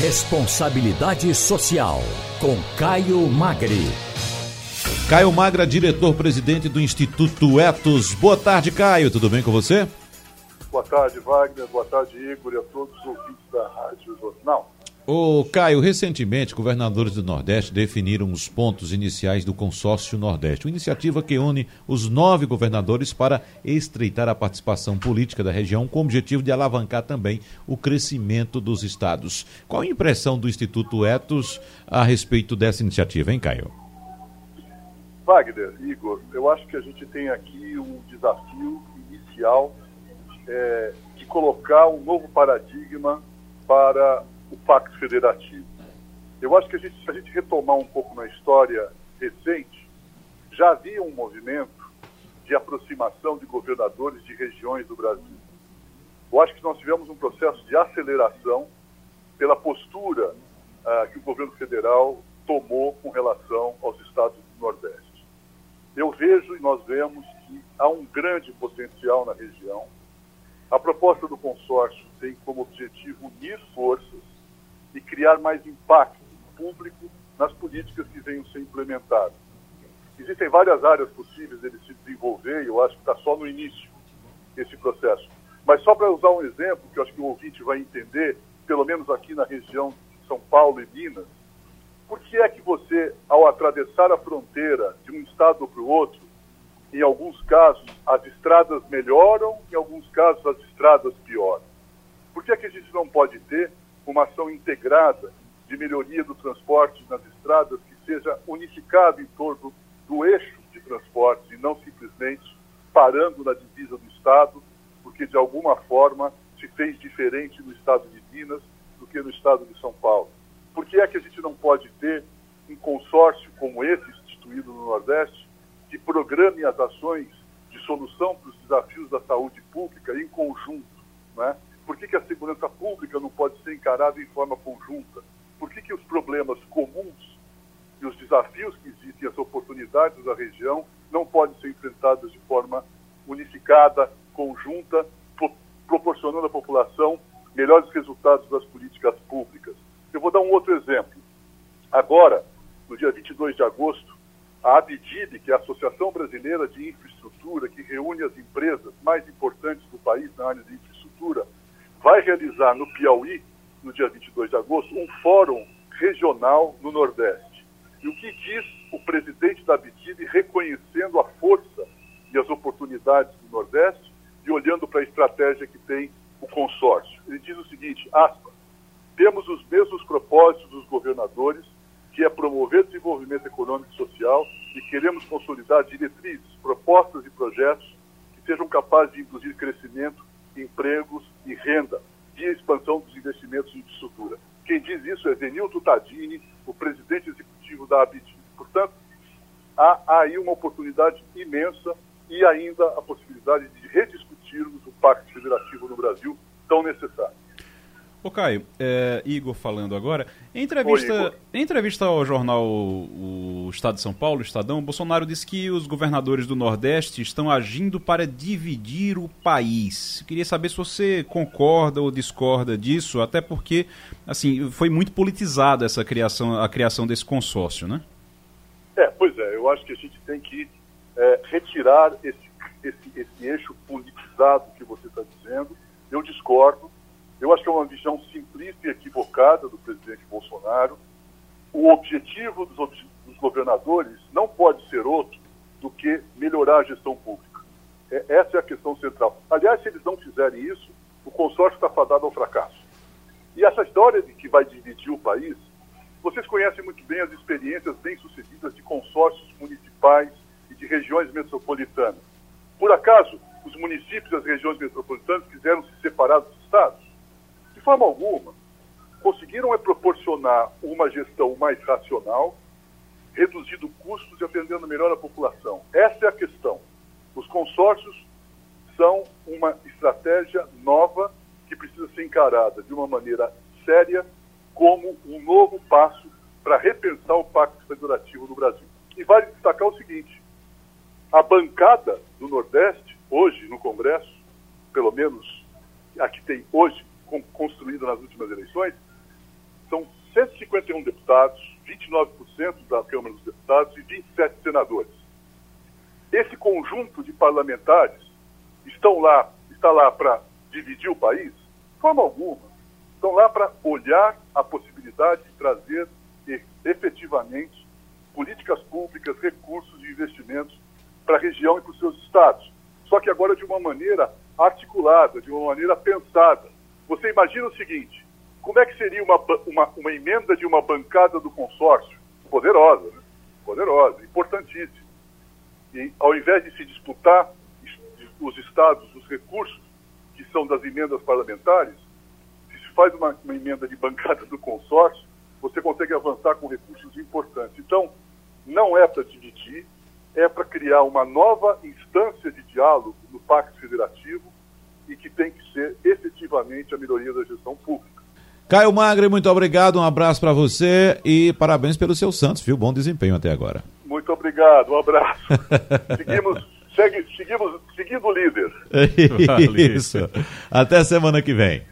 Responsabilidade Social, com Caio Magri. Caio Magra, diretor-presidente do Instituto Etos. Boa tarde, Caio. Tudo bem com você? Boa tarde, Wagner. Boa tarde, Igor, e a todos os ouvintes da Rádio Jornal. Ô, Caio, recentemente, governadores do Nordeste definiram os pontos iniciais do Consórcio Nordeste, uma iniciativa que une os nove governadores para estreitar a participação política da região, com o objetivo de alavancar também o crescimento dos estados. Qual a impressão do Instituto Etos a respeito dessa iniciativa, hein, Caio? Wagner, Igor, eu acho que a gente tem aqui um desafio inicial é, de colocar um novo paradigma para o Pacto Federativo. Eu acho que a gente, se a gente retomar um pouco na história recente, já havia um movimento de aproximação de governadores de regiões do Brasil. Eu acho que nós tivemos um processo de aceleração pela postura ah, que o governo federal tomou com relação aos estados do Nordeste. Eu vejo e nós vemos que há um grande potencial na região. A proposta do consórcio tem como objetivo unir forças e criar mais impacto público nas políticas que venham ser implementadas. Existem várias áreas possíveis dele se desenvolver e eu acho que está só no início esse processo. Mas só para usar um exemplo, que eu acho que o ouvinte vai entender, pelo menos aqui na região de São Paulo e Minas, por que é que você, ao atravessar a fronteira de um estado para o outro, em alguns casos as estradas melhoram, em alguns casos as estradas pioram? Por que é que a gente não pode ter uma ação integrada de melhoria do transporte nas estradas que seja unificada em torno do eixo de transporte e não simplesmente parando na divisa do Estado, porque de alguma forma se fez diferente no Estado de Minas do que no Estado de São Paulo. Por que é que a gente não pode ter um consórcio como esse instituído no Nordeste que programe as ações de solução para os desafios da saúde pública em conjunto, né? Por que, que a segurança pública não pode ser encarada em forma conjunta? Por que, que os problemas comuns e os desafios que existem, as oportunidades da região, não podem ser enfrentados de forma unificada, conjunta, pro, proporcionando à população melhores resultados das políticas públicas? Eu vou dar um outro exemplo. Agora, no dia 22 de agosto, a ABDIB, que é a Associação Brasileira de Infraestrutura, que reúne as empresas mais importantes do país na área de infraestrutura, vai realizar no Piauí, no dia 22 de agosto, um fórum regional no Nordeste. E o que diz o presidente da BITIB reconhecendo a força e as oportunidades do Nordeste e olhando para a estratégia que tem o consórcio? Ele diz o seguinte, aspas, temos os mesmos propósitos dos governadores, que é promover desenvolvimento econômico e social, e queremos consolidar diretrizes, propostas e projetos que sejam capazes de induzir crescimento empregos e renda e expansão dos investimentos em infraestrutura. Quem diz isso é Denilton Tadini, o presidente executivo da ABIT. Portanto, há aí uma oportunidade imensa e ainda a possibilidade de rediscutirmos o Pacto Federativo no Brasil, tão necessário. Ô Caio, é, Igor falando agora, em entrevista, Oi, em entrevista ao jornal o Estado de São Paulo, o Estadão, Bolsonaro disse que os governadores do Nordeste estão agindo para dividir o país. queria saber se você concorda ou discorda disso, até porque assim foi muito politizada essa criação, a criação desse consórcio, né? É, pois é, eu acho que a gente tem que é, retirar esse, esse, esse eixo politizado que você está dizendo. Eu discordo eu acho que é uma visão simplista e equivocada do presidente Bolsonaro. O objetivo dos, dos governadores não pode ser outro do que melhorar a gestão pública. É, essa é a questão central. Aliás, se eles não fizerem isso, o consórcio está fadado ao fracasso. E essa história de que vai dividir o país, vocês conhecem muito bem as experiências bem-sucedidas de consórcios municipais e de regiões metropolitanas. Por acaso, os municípios e as regiões metropolitanas quiseram se separar dos estados? Forma alguma, conseguiram é proporcionar uma gestão mais racional, reduzindo custos e atendendo melhor a população. Essa é a questão. Os consórcios são uma estratégia nova que precisa ser encarada de uma maneira séria como um novo passo para repensar o Pacto Federativo no Brasil. E vale destacar o seguinte: a bancada do Nordeste, hoje no Congresso, pelo menos a que tem hoje construída nas últimas eleições, são 151 deputados, 29% da Câmara dos Deputados e 27 senadores. Esse conjunto de parlamentares estão lá, está lá para dividir o país? De forma alguma. Estão lá para olhar a possibilidade de trazer efetivamente políticas públicas, recursos e investimentos para a região e para os seus estados. Só que agora de uma maneira articulada, de uma maneira pensada. Você imagina o seguinte: como é que seria uma, uma, uma emenda de uma bancada do consórcio? Poderosa, né? poderosa, importantíssima. E ao invés de se disputar os estados, os recursos que são das emendas parlamentares, se se faz uma, uma emenda de bancada do consórcio, você consegue avançar com recursos importantes. Então, não é para dividir, é para criar uma nova instância de diálogo no Pacto Federativo e que tem que ser efetivamente a melhoria da gestão pública. Caio Magre, muito obrigado, um abraço para você e parabéns pelo seu Santos, viu? Bom desempenho até agora. Muito obrigado, um abraço. seguimos, segue, seguimos seguindo o líder. Isso. Até semana que vem.